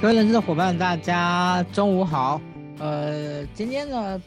各位人资的伙伴，大家中午好。呃，今天呢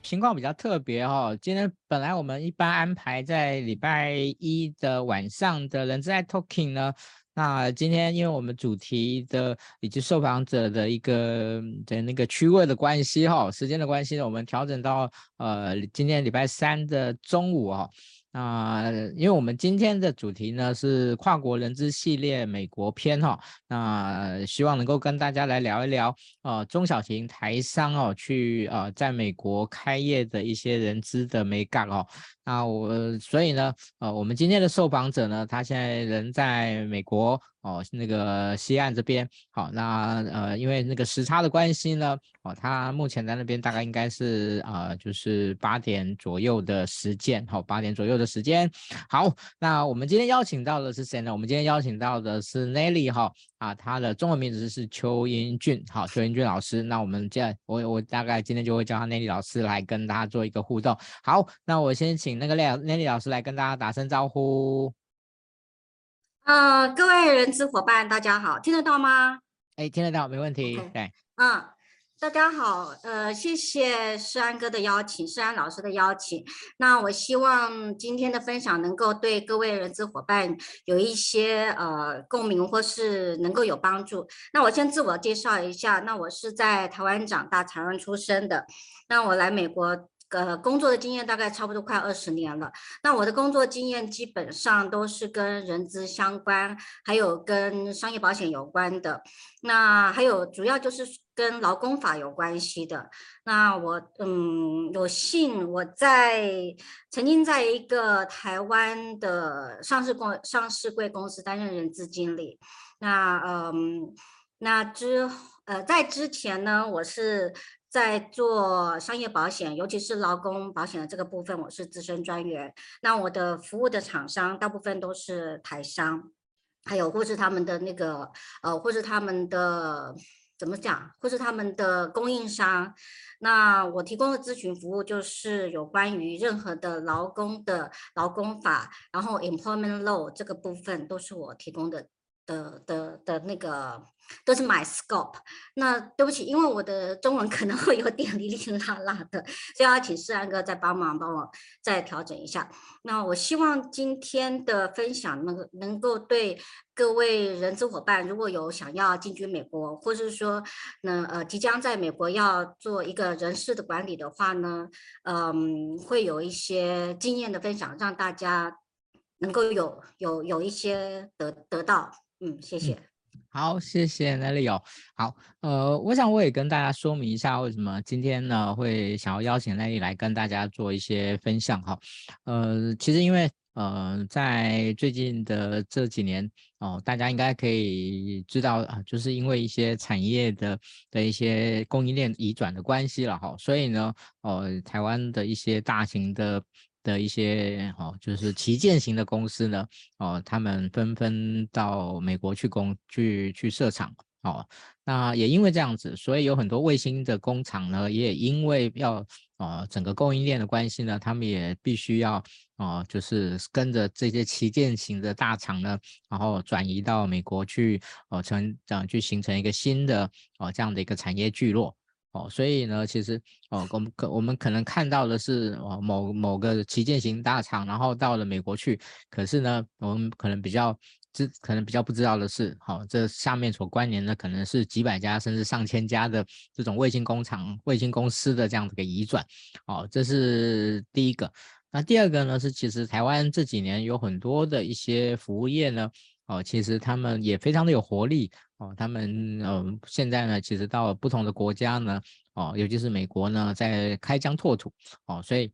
情况比较特别哈、哦。今天本来我们一般安排在礼拜一的晚上的人在 Talking 呢，那今天因为我们主题的以及受访者的一个的那个区位的关系哈、时间的关系呢，我们调整到呃今天礼拜三的中午哈、啊、因为我们今天的主题呢是跨国人资系列美国篇哈，那希望能够跟大家来聊一聊呃中小型台商哦去呃在美国开业的一些人资的美感哦。那我所以呢呃我们今天的受访者呢，他现在人在美国。哦，那个西岸这边，好，那呃，因为那个时差的关系呢，哦，他目前在那边大概应该是呃，就是八点左右的时间，好，八点左右的时间。好，那我们今天邀请到的是谁呢？我们今天邀请到的是 Nelly 哈，啊，他的中文名字是邱英俊，好，邱英俊老师。那我们这样，我我大概今天就会叫他 Nelly 老师来跟大家做一个互动。好，那我先请那个 Nelly 老师来跟大家打声招呼。啊、呃，各位人资伙伴，大家好，听得到吗？哎，听得到，没问题。Okay. 对，嗯，大家好，呃，谢谢世安哥的邀请，世安老师的邀请。那我希望今天的分享能够对各位人资伙伴有一些呃共鸣，或是能够有帮助。那我先自我介绍一下，那我是在台湾长大、台湾出生的。那我来美国。呃，工作的经验大概差不多快二十年了。那我的工作经验基本上都是跟人资相关，还有跟商业保险有关的。那还有主要就是跟劳工法有关系的。那我嗯，有幸我在曾经在一个台湾的上市公上市贵公司担任人资经理。那嗯，那之呃在之前呢，我是。在做商业保险，尤其是劳工保险的这个部分，我是资深专员。那我的服务的厂商大部分都是台商，还有或是他们的那个呃，或是他们的怎么讲，或是他们的供应商。那我提供的咨询服务就是有关于任何的劳工的劳工法，然后 employment law 这个部分都是我提供的的的的那个。都是 my scope。那对不起，因为我的中文可能会有点哩哩啦啦的，所以要请世安哥再帮忙帮我再调整一下。那我希望今天的分享能能够对各位人资伙伴，如果有想要进军美国，或是说呢呃即将在美国要做一个人事的管理的话呢，嗯，会有一些经验的分享，让大家能够有有有一些得得到。嗯，谢谢。好，谢谢 Nelly 哦。好，呃，我想我也跟大家说明一下，为什么今天呢会想要邀请 Nelly 来跟大家做一些分享哈。呃，其实因为呃，在最近的这几年哦，呃，大家应该可以知道啊，就是因为一些产业的的一些供应链移转的关系了哈，所以呢，呃，台湾的一些大型的。的一些哦，就是旗舰型的公司呢，哦，他们纷纷到美国去工去去设厂，哦，那也因为这样子，所以有很多卫星的工厂呢，也因为要呃整个供应链的关系呢，他们也必须要哦，就是跟着这些旗舰型的大厂呢，然后转移到美国去，哦，成这样去形成一个新的哦这样的一个产业聚落。哦，所以呢，其实哦，我们可我们可能看到的是哦，某某个旗舰型大厂，然后到了美国去。可是呢，我们可能比较知，可能比较不知道的是，好、哦，这下面所关联的可能是几百家甚至上千家的这种卫星工厂、卫星公司的这样的一个移转。哦，这是第一个。那第二个呢，是其实台湾这几年有很多的一些服务业呢。哦，其实他们也非常的有活力哦。他们嗯，现在呢，其实到不同的国家呢，哦，尤其是美国呢，在开疆拓土哦，所以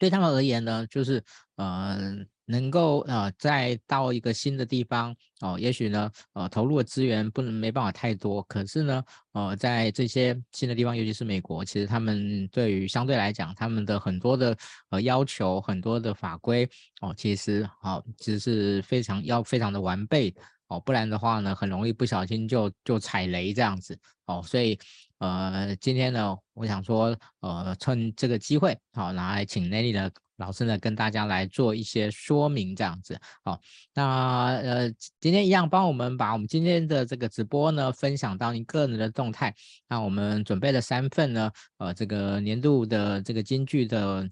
对他们而言呢，就是呃。能够呃再到一个新的地方哦，也许呢呃投入的资源不能没办法太多，可是呢呃在这些新的地方，尤其是美国，其实他们对于相对来讲，他们的很多的呃要求，很多的法规哦，其实哦其实是非常要非常的完备哦，不然的话呢，很容易不小心就就踩雷这样子哦，所以呃今天呢，我想说呃趁这个机会好，拿来请 Nelly 呢。老师呢跟大家来做一些说明，这样子。好，那呃今天一样帮我们把我们今天的这个直播呢分享到你个人的动态。那我们准备了三份呢，呃这个年度的这个金句的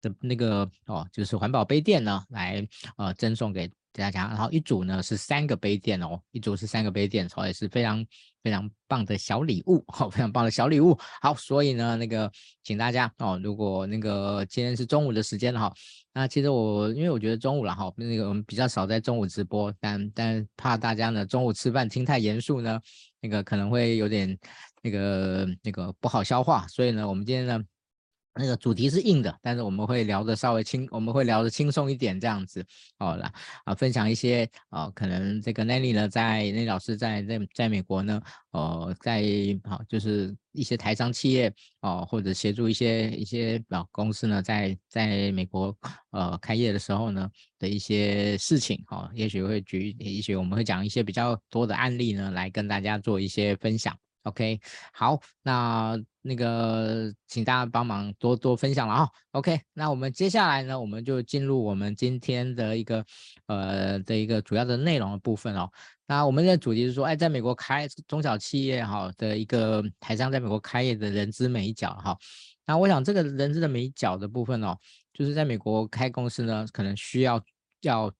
的那个哦，就是环保杯垫呢，来呃赠送给。大家，然后一组呢是三个杯垫哦，一组是三个杯垫，所以是非常非常棒的小礼物，好，非常棒的小礼物。好，所以呢，那个请大家哦，如果那个今天是中午的时间哈，那其实我因为我觉得中午了哈，那个我们比较少在中午直播，但但怕大家呢中午吃饭听太严肃呢，那个可能会有点那个那个不好消化，所以呢，我们今天呢。那个主题是硬的，但是我们会聊得稍微轻，我们会聊得轻松一点，这样子，好了啊，分享一些啊，可能这个 Nelly 呢，在 Nelly 老师在在在美国呢，呃，在好就是一些台商企业哦，或者协助一些一些啊公司呢，在在美国呃开业的时候呢的一些事情，哈，也许会举，也许我们会讲一些比较多的案例呢，来跟大家做一些分享。OK，好，那那个请大家帮忙多多分享了啊。OK，那我们接下来呢，我们就进入我们今天的一个呃的一个主要的内容的部分哦。那我们的主题是说，哎，在美国开中小企业哈的一个台商在美国开业的人资美角哈。那我想这个人资的美角的部分哦，就是在美国开公司呢，可能需要要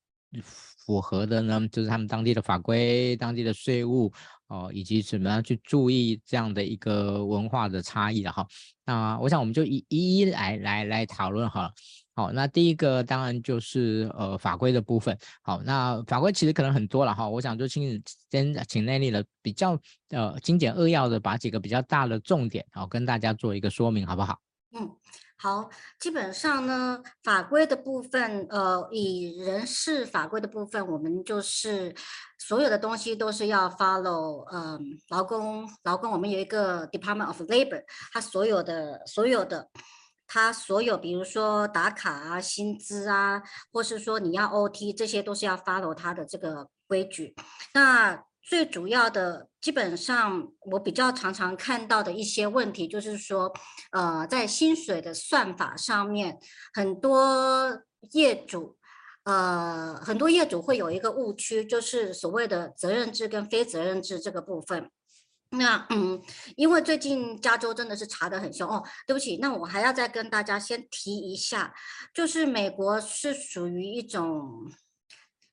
符合的呢，就是他们当地的法规、当地的税务。哦，以及怎么样去注意这样的一个文化的差异的哈。那我想我们就一一一来来来讨论哈。好，那第一个当然就是呃法规的部分。好，那法规其实可能很多了哈。我想就请先请内力的比较呃精简扼要的把几个比较大的重点好跟大家做一个说明，好不好？嗯。好，基本上呢，法规的部分，呃，以人事法规的部分，我们就是所有的东西都是要 follow，嗯、劳工，劳工，我们有一个 Department of Labor，它所有的所有的，它所有，比如说打卡啊、薪资啊，或是说你要 OT，这些都是要 follow 它的这个规矩。那最主要的，基本上我比较常常看到的一些问题，就是说，呃，在薪水的算法上面，很多业主，呃，很多业主会有一个误区，就是所谓的责任制跟非责任制这个部分。那，嗯，因为最近加州真的是查得很凶哦，对不起，那我还要再跟大家先提一下，就是美国是属于一种，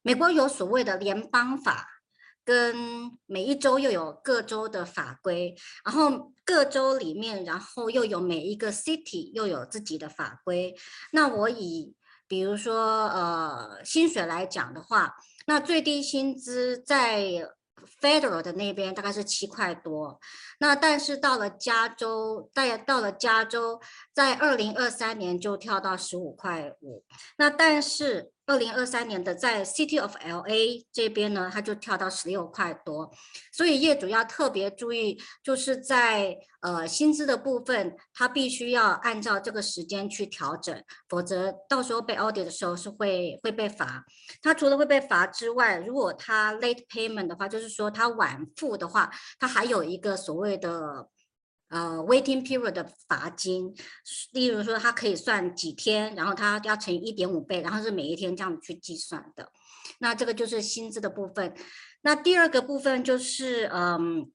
美国有所谓的联邦法。跟每一州又有各州的法规，然后各州里面，然后又有每一个 city 又有自己的法规。那我以比如说呃薪水来讲的话，那最低薪资在 federal 的那边大概是七块多，那但是到了加州，在到了加州，在二零二三年就跳到十五块五，那但是。二零二三年的在 City of LA 这边呢，它就跳到十六块多，所以业主要特别注意，就是在呃薪资的部分，他必须要按照这个时间去调整，否则到时候被 audit 的时候是会会被罚。他除了会被罚之外，如果他 late payment 的话，就是说他晚付的话，他还有一个所谓的。呃，waiting period 的罚金，例如说，它可以算几天，然后它要乘以一点五倍，然后是每一天这样去计算的。那这个就是薪资的部分。那第二个部分就是，嗯，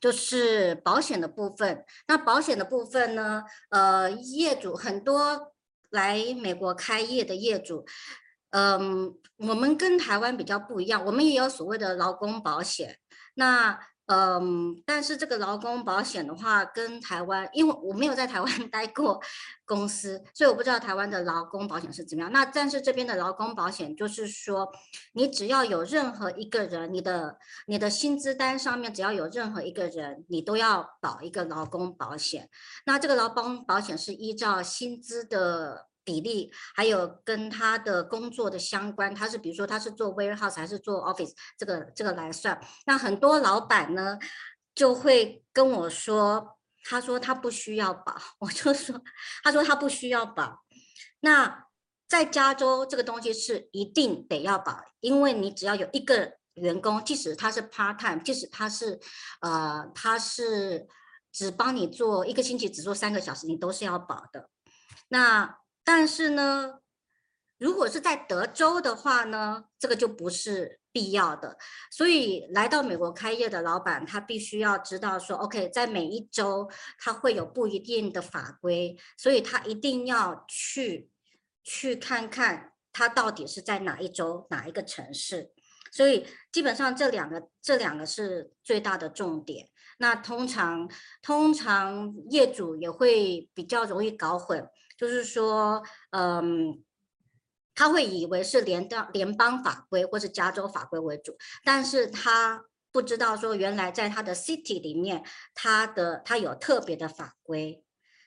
就是保险的部分。那保险的部分呢，呃，业主很多来美国开业的业主，嗯，我们跟台湾比较不一样，我们也有所谓的劳工保险。那嗯，但是这个劳工保险的话，跟台湾，因为我没有在台湾 待过公司，所以我不知道台湾的劳工保险是怎么样。那但是这边的劳工保险就是说，你只要有任何一个人，你的你的薪资单上面只要有任何一个人，你都要保一个劳工保险。那这个劳工保险是依照薪资的。比例还有跟他的工作的相关，他是比如说他是做 warehouse 还是做 office，这个这个来算。那很多老板呢就会跟我说，他说他不需要保，我就说，他说他不需要保。那在加州这个东西是一定得要保，因为你只要有一个员工，即使他是 part time，即使他是呃他是只帮你做一个星期只做三个小时，你都是要保的。那但是呢，如果是在德州的话呢，这个就不是必要的。所以来到美国开业的老板，他必须要知道说，OK，在每一州他会有不一定的法规，所以他一定要去去看看他到底是在哪一周哪一个城市。所以基本上这两个这两个是最大的重点。那通常通常业主也会比较容易搞混，就是说，嗯，他会以为是联邦联邦法规或是加州法规为主，但是他不知道说原来在他的 city 里面，他的他有特别的法规。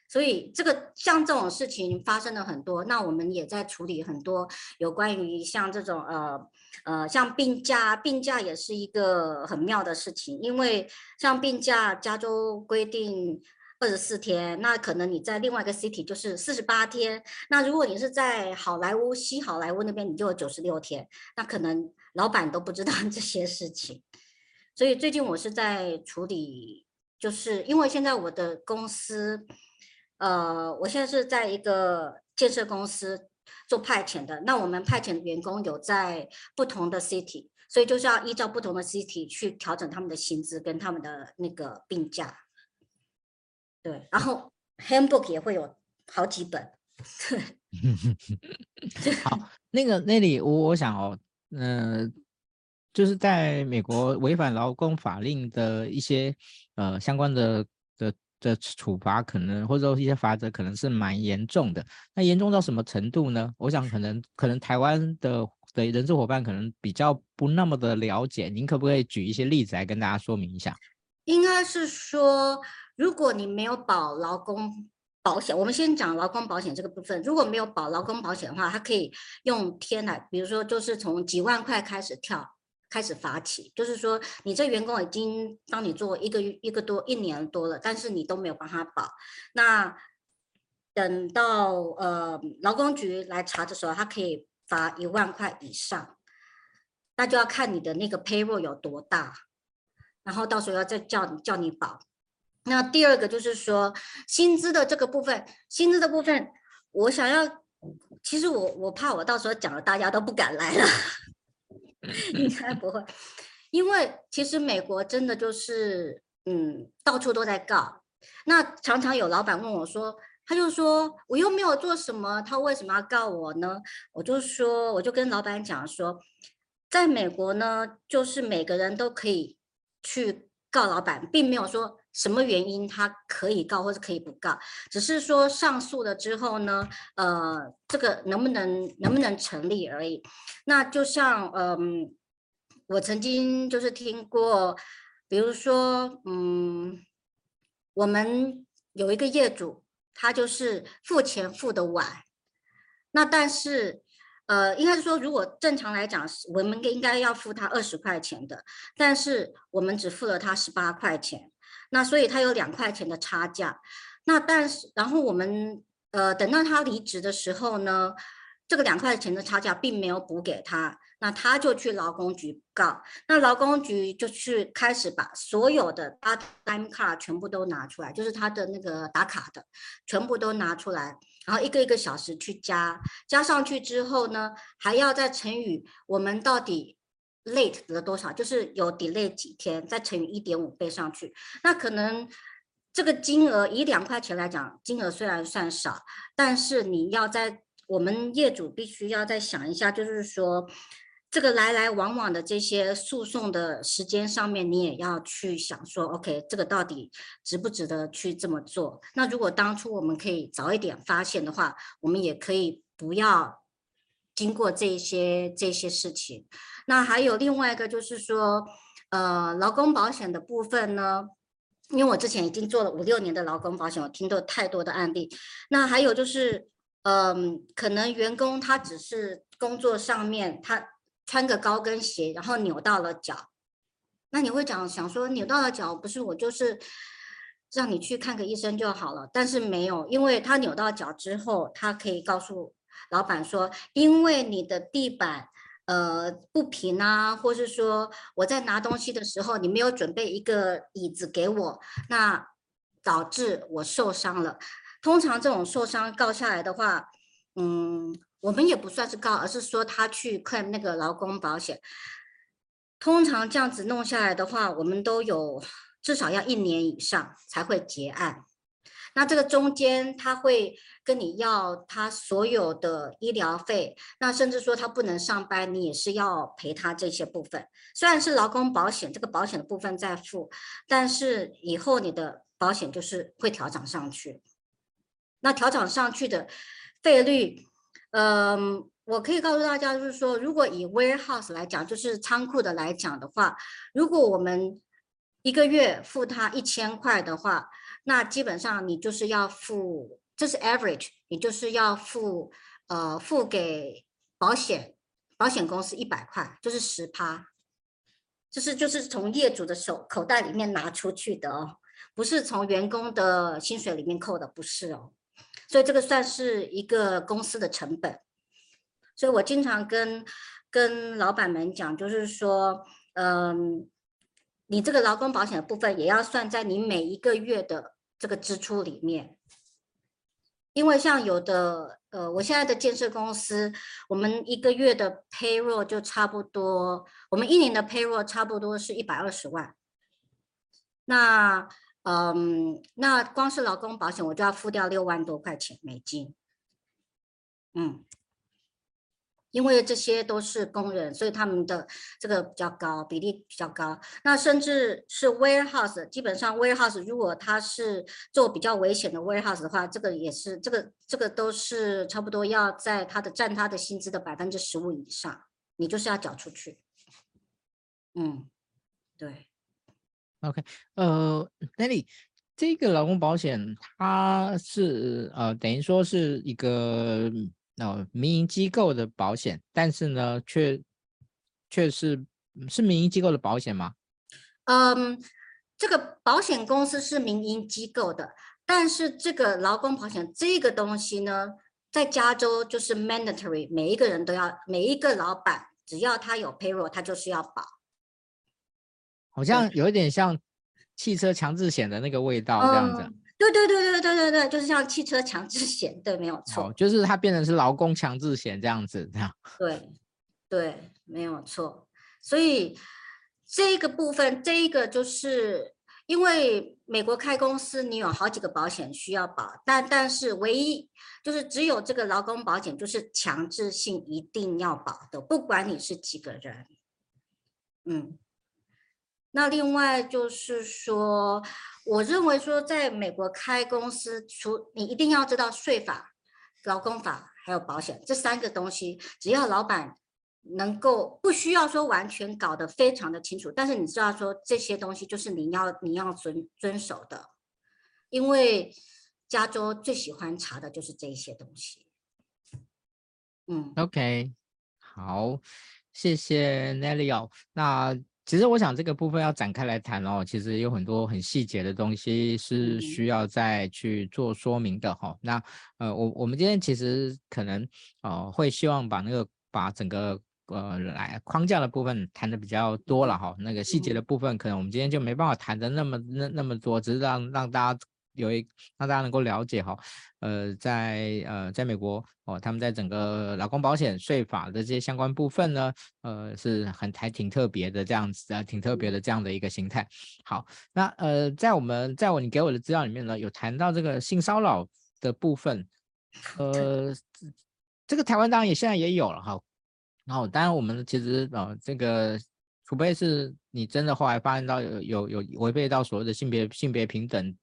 所以这个像这种事情发生了很多，那我们也在处理很多有关于像这种呃呃像病假，病假也是一个很妙的事情，因为像病假，加州规定二十四天，那可能你在另外一个 city 就是四十八天，那如果你是在好莱坞西好莱坞那边，你就有九十六天，那可能老板都不知道这些事情，所以最近我是在处理，就是因为现在我的公司。呃，我现在是在一个建设公司做派遣的。那我们派遣的员工有在不同的 city，所以就是要依照不同的 city 去调整他们的薪资跟他们的那个病假。对，然后 handbook 也会有好几本。好，那个那里我我想哦，嗯、呃，就是在美国违反劳工法令的一些呃相关的。的的处罚可能或者说一些罚则可能是蛮严重的，那严重到什么程度呢？我想可能可能台湾的的人事伙伴可能比较不那么的了解，您可不可以举一些例子来跟大家说明一下？应该是说，如果你没有保劳工保险，我们先讲劳工保险这个部分，如果没有保劳工保险的话，它可以用天来，比如说就是从几万块开始跳。开始发起，就是说，你这员工已经帮你做一个月、一个多、一年多了，但是你都没有帮他保。那等到呃劳工局来查的时候，他可以罚一万块以上。那就要看你的那个 payroll 有多大，然后到时候要再叫你叫你保。那第二个就是说，薪资的这个部分，薪资的部分，我想要，其实我我怕我到时候讲了，大家都不敢来了。应该不会，因为其实美国真的就是，嗯，到处都在告。那常常有老板问我说，他就说我又没有做什么，他为什么要告我呢？我就说，我就跟老板讲说，在美国呢，就是每个人都可以去告老板，并没有说什么原因他可以告或者可以不告，只是说上诉了之后呢，呃，这个能不能能不能成立而已。那就像嗯，我曾经就是听过，比如说嗯，我们有一个业主，他就是付钱付的晚，那但是呃，应该是说如果正常来讲，我们应该要付他二十块钱的，但是我们只付了他十八块钱，那所以他有两块钱的差价。那但是然后我们呃等到他离职的时候呢，这个两块钱的差价并没有补给他，那他就去劳工局告，那劳工局就去开始把所有的 time card 全部都拿出来，就是他的那个打卡的全部都拿出来，然后一个一个小时去加，加上去之后呢，还要再乘以我们到底 late 了多少，就是有 delay 几天，再乘以一点五倍上去，那可能这个金额以两块钱来讲，金额虽然算少，但是你要在我们业主必须要再想一下，就是说，这个来来往往的这些诉讼的时间上面，你也要去想说，OK，这个到底值不值得去这么做？那如果当初我们可以早一点发现的话，我们也可以不要经过这些这些事情。那还有另外一个就是说，呃，劳工保险的部分呢，因为我之前已经做了五六年的劳工保险，我听到太多的案例。那还有就是。嗯，可能员工他只是工作上面他穿个高跟鞋，然后扭到了脚，那你会讲想说扭到了脚，不是我就是让你去看个医生就好了，但是没有，因为他扭到脚之后，他可以告诉老板说，因为你的地板呃不平啊，或是说我在拿东西的时候你没有准备一个椅子给我，那导致我受伤了。通常这种受伤告下来的话，嗯，我们也不算是告，而是说他去 claim 那个劳工保险。通常这样子弄下来的话，我们都有至少要一年以上才会结案。那这个中间他会跟你要他所有的医疗费，那甚至说他不能上班，你也是要赔他这些部分。虽然是劳工保险，这个保险的部分在付，但是以后你的保险就是会调整上去。那调整上去的费率，嗯。我可以告诉大家，就是说，如果以 warehouse 来讲，就是仓库的来讲的话，如果我们一个月付他一千块的话，那基本上你就是要付，这是 average，你就是要付，呃，付给保险保险公司一百块，就是十趴，就是就是从业主的手口袋里面拿出去的哦，不是从员工的薪水里面扣的，不是哦，所以这个算是一个公司的成本。所以我经常跟跟老板们讲，就是说，嗯，你这个劳工保险的部分也要算在你每一个月的这个支出里面，因为像有的，呃，我现在的建设公司，我们一个月的 payroll 就差不多，我们一年的 payroll 差不多是一百二十万，那，嗯，那光是劳工保险我就要付掉六万多块钱美金，嗯。因为这些都是工人，所以他们的这个比较高，比例比较高。那甚至是 warehouse，基本上 warehouse 如果他是做比较危险的 warehouse 的话，这个也是这个这个都是差不多要在他的占他的薪资的百分之十五以上，你就是要缴出去。嗯，对。OK，呃，Nelly，这个劳工保险它是呃等于说是一个。呃，民营机构的保险，但是呢，却却是是民营机构的保险吗？嗯，这个保险公司是民营机构的，但是这个劳工保险这个东西呢，在加州就是 mandatory，每一个人都要，每一个老板只要他有 payroll，他就是要保。好像有一点像汽车强制险的那个味道，这样子。嗯对对对对对对对，就是像汽车强制险，对，没有错，就是它变成是劳工强制险这样子，这样。对，对，没有错。所以这一个部分，这一个就是因为美国开公司，你有好几个保险需要保，但但是唯一就是只有这个劳工保险，就是强制性一定要保的，不管你是几个人。嗯。那另外就是说，我认为说，在美国开公司，除你一定要知道税法、劳工法还有保险这三个东西，只要老板能够不需要说完全搞得非常的清楚，但是你知道说这些东西就是你要你要遵遵守的，因为加州最喜欢查的就是这一些东西。嗯，OK，好，谢谢 Nelly 哦，那。其实我想这个部分要展开来谈哦，其实有很多很细节的东西是需要再去做说明的哈、哦。那呃，我我们今天其实可能呃会希望把那个把整个呃来框架的部分谈的比较多了哈、哦。那个细节的部分可能我们今天就没办法谈的那么那那么多，只是让让大家。有一让大家能够了解哈，呃，在呃，在美国哦，他们在整个劳工保险税法的这些相关部分呢，呃，是很还挺特别的这样子啊，挺特别的这样的一个形态。好，那呃，在我们在我你给我的资料里面呢，有谈到这个性骚扰的部分，呃，这个台湾当然也现在也有了哈。然后当然我们其实呃，这个除非是你真的后来发现到有有有违背到所谓的性别性别平等。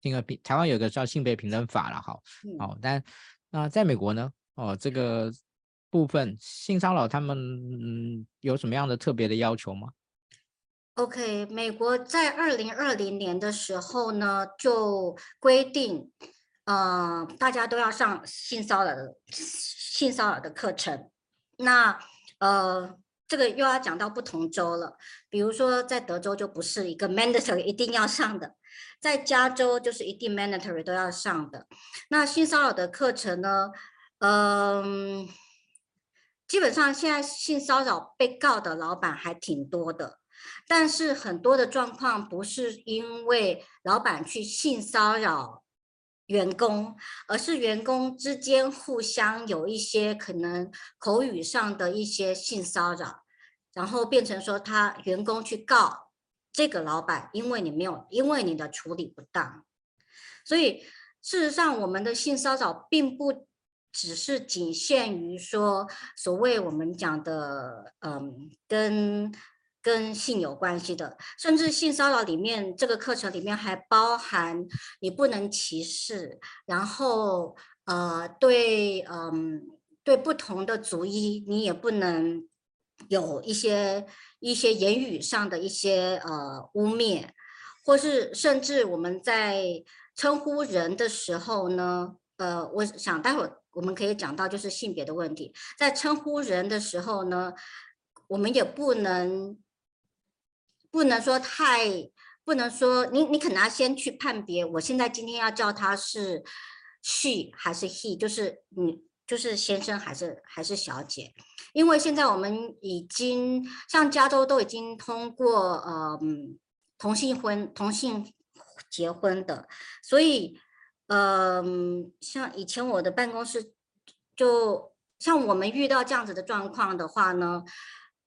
性别平，台湾有一个叫性别平等法了，哈，好，但那在美国呢？哦，这个部分性骚扰他们嗯有什么样的特别的要求吗？OK，美国在二零二零年的时候呢，就规定，呃，大家都要上性骚扰的性骚扰的课程。那呃，这个又要讲到不同州了，比如说在德州就不是一个 mandatory 一定要上的。在加州就是一定 mandatory 都要上的。那性骚扰的课程呢？嗯，基本上现在性骚扰被告的老板还挺多的，但是很多的状况不是因为老板去性骚扰员工，而是员工之间互相有一些可能口语上的一些性骚扰，然后变成说他员工去告这个老板，因为你没有，因为你的处理不当。所以事实上，我们的性骚扰并不只是仅限于说所谓我们讲的，嗯，跟。跟性有关系的，甚至性骚扰里面，这个课程里面还包含你不能歧视，然后呃，对，嗯，对不同的族裔，你也不能有一些一些言语上的一些呃污蔑，或是甚至我们在称呼人的时候呢，呃，我想待会儿我们可以讲到就是性别的问题，在称呼人的时候呢，我们也不能。不能说太，不能说你，你可能要先去判别。我现在今天要叫他是 she 还是 he，就是你就是先生还是还是小姐，因为现在我们已经像加州都已经通过呃同性婚同性结婚的，所以嗯、呃，像以前我的办公室就像我们遇到这样子的状况的话呢。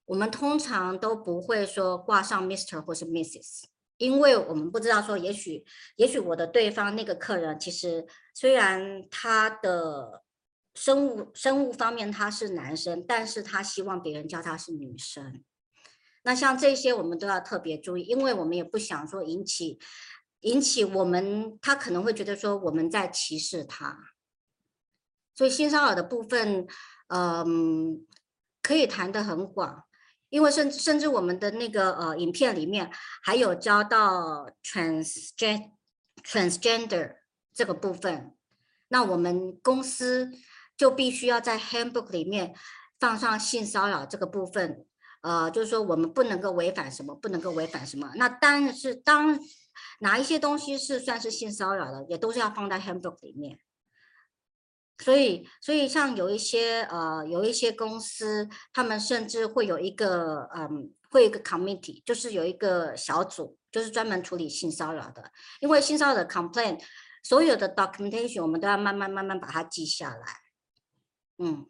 我们通常都不会说挂上 Mister 或是 Misses，因为我们不知道说，也许也许我的对方那个客人，其实虽然他的生物生物方面他是男生，但是他希望别人叫他是女生。那像这些我们都要特别注意，因为我们也不想说引起引起我们他可能会觉得说我们在歧视他。所以性骚扰的部分，嗯，可以谈得很广。因为甚甚至我们的那个呃影片里面还有教到 transgen transgender 这个部分，那我们公司就必须要在 handbook 里面放上性骚扰这个部分，呃，就是说我们不能够违反什么，不能够违反什么。那但是当哪一些东西是算是性骚扰的，也都是要放在 handbook 里面。所以，所以像有一些呃，有一些公司，他们甚至会有一个嗯，会有一个 committee，就是有一个小组，就是专门处理性骚扰的。因为性骚扰的 complaint，所有的 documentation 我们都要慢慢慢慢把它记下来。嗯，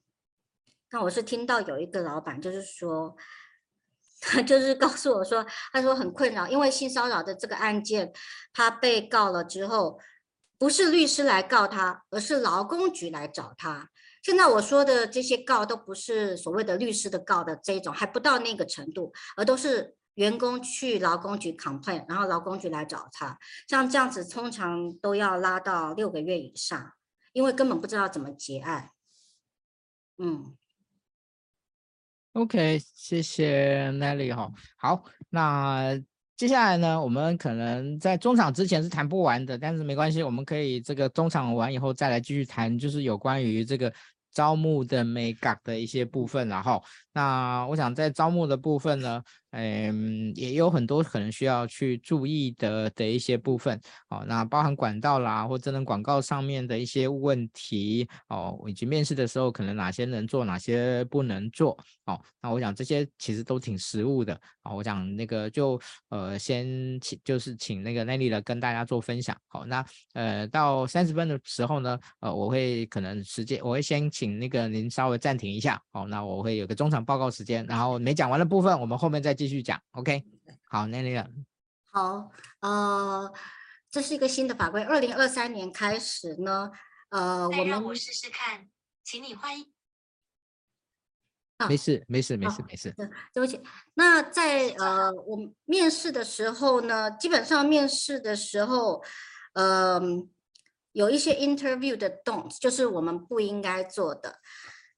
那我是听到有一个老板就是说，他 就是告诉我说，他说很困扰，因为性骚扰的这个案件，他被告了之后。不是律师来告他，而是劳工局来找他。现在我说的这些告都不是所谓的律师的告的这种，还不到那个程度，而都是员工去劳工局 complain，然后劳工局来找他。像这样子，通常都要拉到六个月以上，因为根本不知道怎么结案。嗯，OK，谢谢 Nelly 哈。好，那。接下来呢，我们可能在中场之前是谈不完的，但是没关系，我们可以这个中场完以后再来继续谈，就是有关于这个招募的眉角的一些部分，然后那我想在招募的部分呢。嗯，也有很多可能需要去注意的的一些部分哦，那包含管道啦，或者能广告上面的一些问题哦，以及面试的时候可能哪些能做，哪些不能做哦。那我想这些其实都挺实务的啊、我想那个就呃先请就是请那个 Nelly 来跟大家做分享。好、那呃到三十分的时候呢，呃我会可能时间我会先请那个您稍微暂停一下。好、哦，那我会有个中场报告时间，然后没讲完的部分我们后面再。继续讲，OK，好，那那个，好，呃，这是一个新的法规，二零二三年开始呢，呃，我们我试试看，请你欢迎。啊，没事，没事，没事，没事。对，对不起。那在呃，我们面试的时候呢，基本上面试的时候，呃，有一些 interview 的 don't，就是我们不应该做的。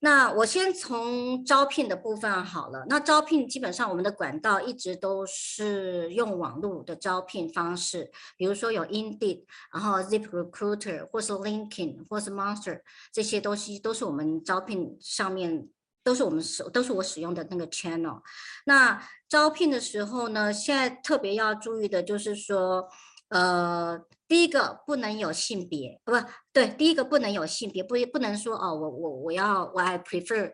那我先从招聘的部分好了。那招聘基本上我们的管道一直都是用网络的招聘方式，比如说有 Indeed，然后 ZipRecruiter，或是 LinkedIn，或是 Monster，这些东西都是我们招聘上面都是我们使都是我使用的那个 channel。那招聘的时候呢，现在特别要注意的就是说。呃，第一个不能有性别，不对，第一个不能有性别，不不能说哦，我我我要我 I prefer，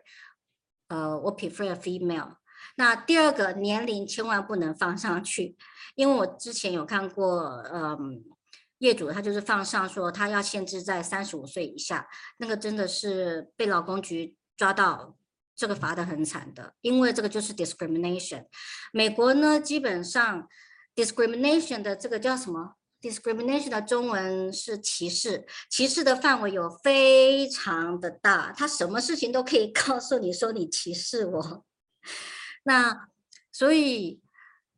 呃，我 prefer a female。那第二个年龄千万不能放上去，因为我之前有看过，嗯，业主他就是放上说他要限制在三十五岁以下，那个真的是被劳工局抓到，这个罚得很惨的，因为这个就是 discrimination。美国呢，基本上 discrimination 的这个叫什么？discrimination 的中文是歧视，歧视的范围有非常的大，他什么事情都可以 告诉你说你歧视我。那所以，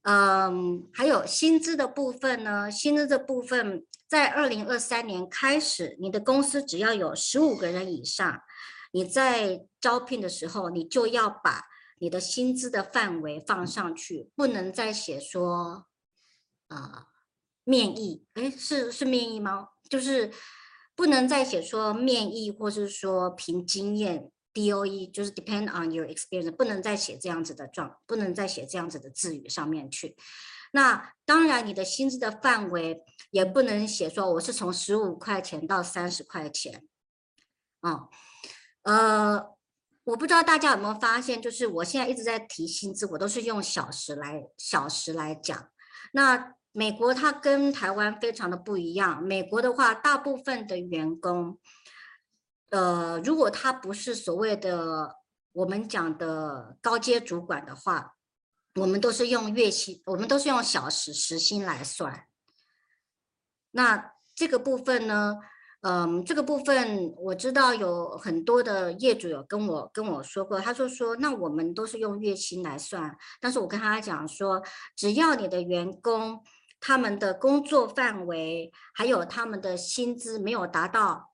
嗯，还有薪资的部分呢，薪资的部分。在二零二三年开始，你的公司只要有十五个人以上，你在招聘的时候，你就要把你的薪资的范围放上去，不能再写说，啊、面议，诶，是是面议吗？就是不能再写说面议，或是说凭经验，DOE，就是 depend on your experience，不能再写这样子的状，不能再写这样子的字语上面去。那当然，你的薪资的范围也不能写说我是从十五块钱到三十块钱，啊，呃，我不知道大家有没有发现，就是我现在一直在提薪资，我都是用小时来小时来讲。那美国它跟台湾非常的不一样，美国的话，大部分的员工，呃，如果他不是所谓的我们讲的高阶主管的话。我们都是用月薪，我们都是用小时时薪来算。那这个部分呢，嗯，这个部分我知道有很多的业主有跟我跟我说过，他说说，那我们都是用月薪来算，但是我跟他讲说，只要你的员工他们的工作范围还有他们的薪资没有达到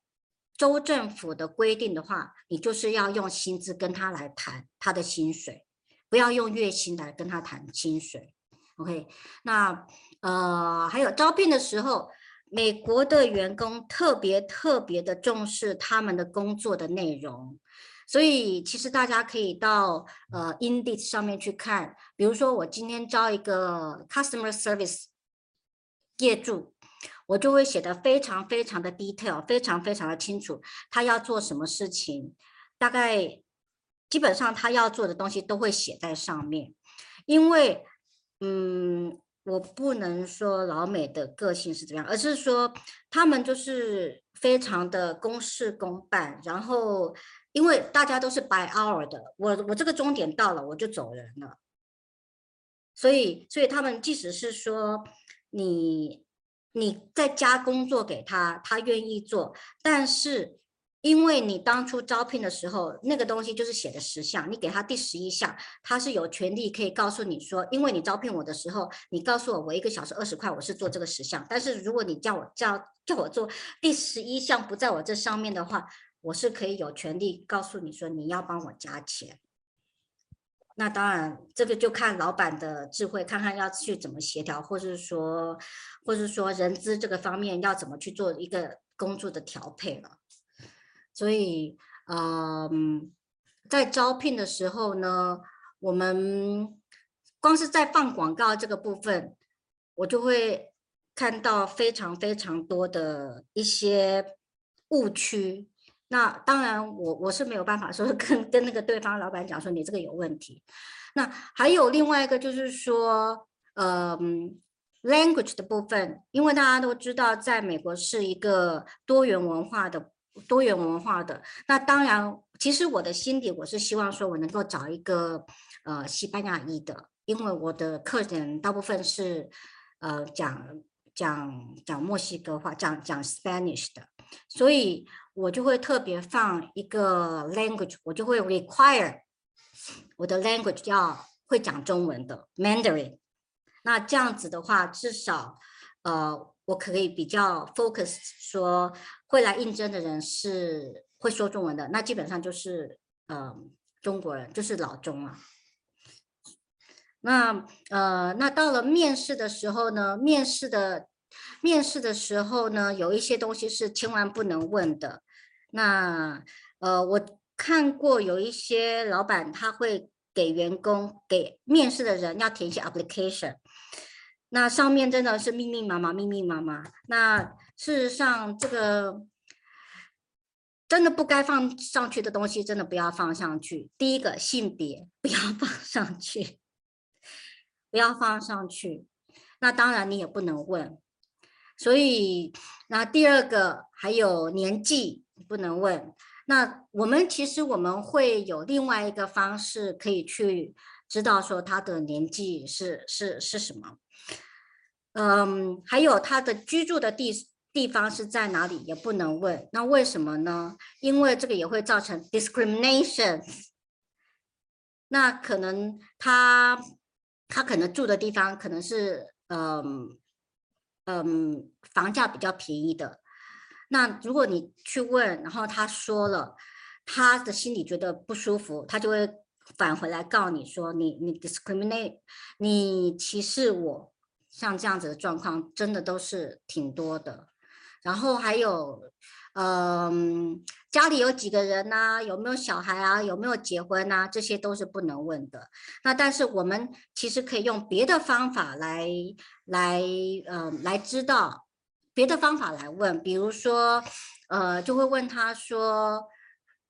州政府的规定的话，你就是要用薪资跟他来谈他的薪水。不要用月薪来跟他谈薪水，OK？那呃，还有招聘的时候，美国的员工特别特别的重视他们的工作的内容，所以其实大家可以到呃 Indeed 上面去看，比如说我今天招一个 Customer Service 业助，我就会写得非常非常的 detail，非常非常的清楚，他要做什么事情，大概。基本上他要做的东西都会写在上面，因为，嗯，我不能说老美的个性是怎样，而是说他们就是非常的公事公办，然后因为大家都是 by hour 的，我我这个钟点到了我就走人了，所以所以他们即使是说你你在家工作给他，他愿意做，但是。因为你当初招聘的时候，那个东西就是写的十项，你给他第十一项，他是有权利可以告诉你说，因为你招聘我的时候，你告诉我我一个小时二十块，我是做这个十项，但是如果你叫我叫叫我做第十一项不在我这上面的话，我是可以有权利告诉你说你要帮我加钱。那当然，这个就看老板的智慧，看看要去怎么协调，或是说，或是说人资这个方面要怎么去做一个工作的调配了。所以，嗯，在招聘的时候呢，我们光是在放广告这个部分，我就会看到非常非常多的一些误区。那当然我，我是没有办法说 跟跟那个对方老板讲说你这个有问题。那还有另外一个就是说，嗯，language 的部分，因为大家都知道，在美国是一个多元文化的。多元文化的，那当然，其实我的心底我是希望说，我能够找一个呃西班牙裔的，因为我的客人大部分是呃讲讲讲墨西哥话，讲讲 Spanish 的，所以我就会特别放一个 language，我就会 require 我的 language 要会讲中文的 Mandarin，那这样子的话，至少呃。我可以比较 focus 说，会来应征的人是会说中文的，那基本上就是呃中国人，就是老中啊。那呃那到了面试的时候呢，面试的面试的时候呢，有一些东西是千万不能问的。那呃我看过有一些老板他会给员工给面试的人要填写 application。那上面真的是密密麻麻，密密麻麻。那事实上，这个真的不该放上去的东西，真的不要放上去。第一个，性别不要放上去，不要放上去。那当然，你也不能问。所以那第二个还有年纪不能问。那我们其实我们会有另外一个方式可以去知道说他的年纪是是是什么。嗯，还有他的居住的地地方是在哪里也不能问。那为什么呢？因为这个也会造成 discrimination。那可能他他可能住的地方可能是嗯嗯房价比较便宜的。那如果你去问，然后他说了，他的心里觉得不舒服，他就会返回来告你说你你 discriminate，你歧视我。像这样子的状况，真的都是挺多的。然后还有，嗯，家里有几个人呐？有没有小孩啊？有没有结婚啊？这些都是不能问的。那但是我们其实可以用别的方法来来，呃，来知道别的方法来问。比如说，呃，就会问他说。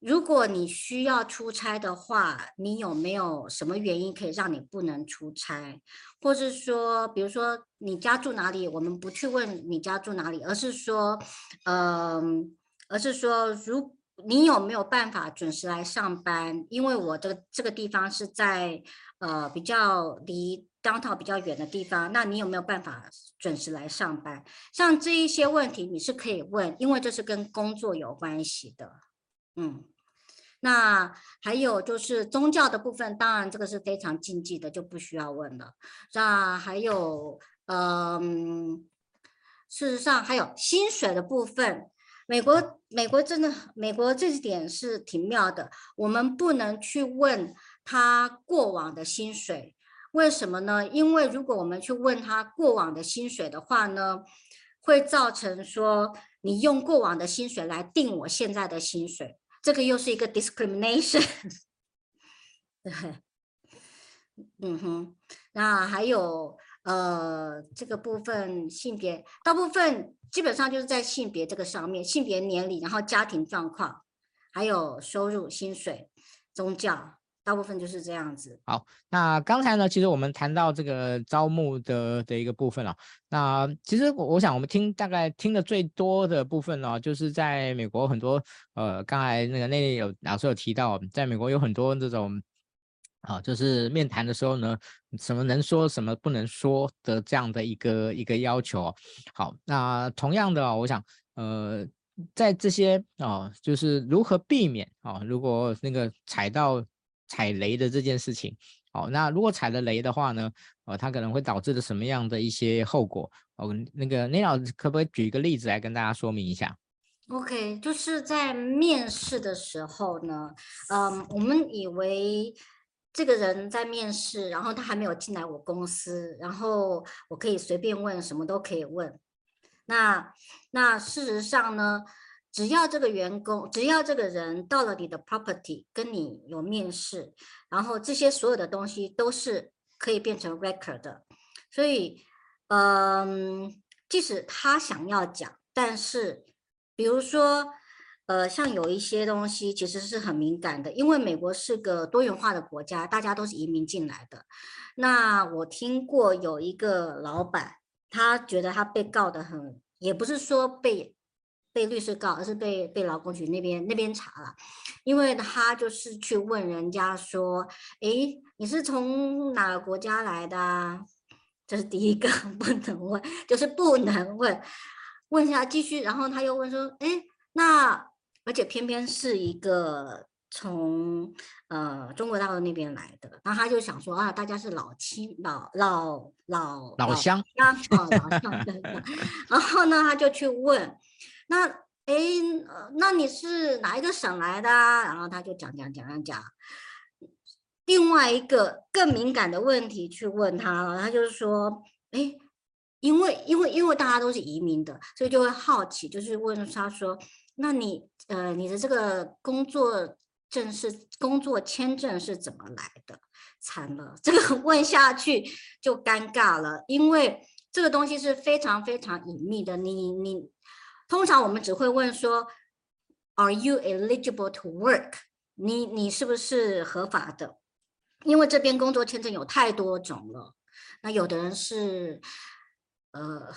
如果你需要出差的话，你有没有什么原因可以让你不能出差？或是说，比如说你家住哪里，我们不去问你家住哪里，而是说，嗯，而是说，如你有没有办法准时来上班？因为我的这个地方是在呃比较离 downtown 比较远的地方，那你有没有办法准时来上班？像这一些问题你是可以问，因为这是跟工作有关系的。嗯，那还有就是宗教的部分，当然这个是非常禁忌的，就不需要问了。那还有，嗯，事实上还有薪水的部分，美国美国真的美国这一点是挺妙的，我们不能去问他过往的薪水，为什么呢？因为如果我们去问他过往的薪水的话呢，会造成说你用过往的薪水来定我现在的薪水。这个又是一个 discrimination，对，嗯哼，那还有呃这个部分性别，大部分基本上就是在性别这个上面，性别、年龄，然后家庭状况，还有收入、薪水、宗教。大部分就是这样子。好，那刚才呢，其实我们谈到这个招募的的一个部分了。那其实我我想，我们听大概听的最多的部分呢，就是在美国很多呃，刚才那个那里有老师有提到，在美国有很多这种啊，就是面谈的时候呢，什么能说什么不能说的这样的一个一个要求。好，那同样的，我想呃，在这些啊，就是如何避免啊，如果那个踩到。踩雷的这件事情，哦，那如果踩了雷的话呢，呃，它可能会导致的什么样的一些后果？哦，那个那老师可不可以举一个例子来跟大家说明一下？OK，就是在面试的时候呢，嗯，我们以为这个人在面试，然后他还没有进来我公司，然后我可以随便问，什么都可以问。那那事实上呢？只要这个员工，只要这个人到了你的 property，跟你有面试，然后这些所有的东西都是可以变成 record 的。所以，嗯，即使他想要讲，但是，比如说，呃，像有一些东西其实是很敏感的，因为美国是个多元化的国家，大家都是移民进来的。那我听过有一个老板，他觉得他被告得很，也不是说被。被律师告，而是被被劳工局那边那边查了，因为他就是去问人家说：“诶，你是从哪个国家来的？”这是第一个 不能问，就是不能问。问一下继续，然后他又问说：“诶，那而且偏偏是一个从呃中国大陆那边来的。”然后他就想说：“啊，大家是老亲老老老老乡啊，哦，老乡对对。”然后呢，他就去问。那哎，那你是哪一个省来的啊？然后他就讲讲讲讲讲，另外一个更敏感的问题去问他了。他就是说，哎，因为因为因为大家都是移民的，所以就会好奇，就是问他说，那你呃你的这个工作证是工作签证是怎么来的？惨了，这个 问下去就尴尬了，因为这个东西是非常非常隐秘的，你你。通常我们只会问说，Are you eligible to work？你你是不是合法的？因为这边工作签证有太多种了。那有的人是，呃，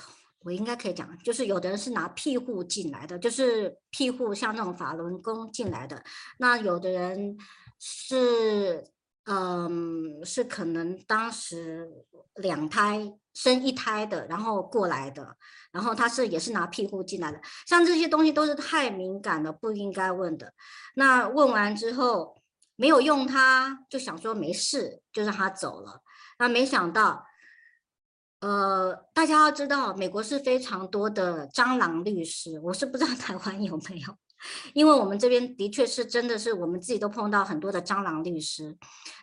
我应该可以讲，就是有的人是拿庇护进来的，就是庇护像那种法轮功进来的。那有的人是，嗯，是可能当时两胎生一胎的，然后过来的，然后他是也是拿庇护进来的。像这些东西都是太敏感了，不应该问的。那问完之后没有用他，就想说没事，就让他走了。那没想到。呃，大家要知道，美国是非常多的蟑螂律师，我是不知道 台湾有没有，因为我们这边的确是真的是我们自己都碰到很多的蟑螂律师，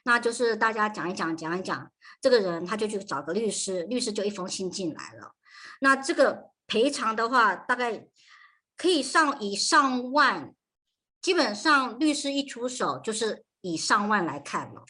那就是大家讲一讲讲一讲，这个人他就去找个律师，律师就一封信进来了，那这个赔偿的话，大概可以上以上万，基本上律师一出手就是以上万来看了。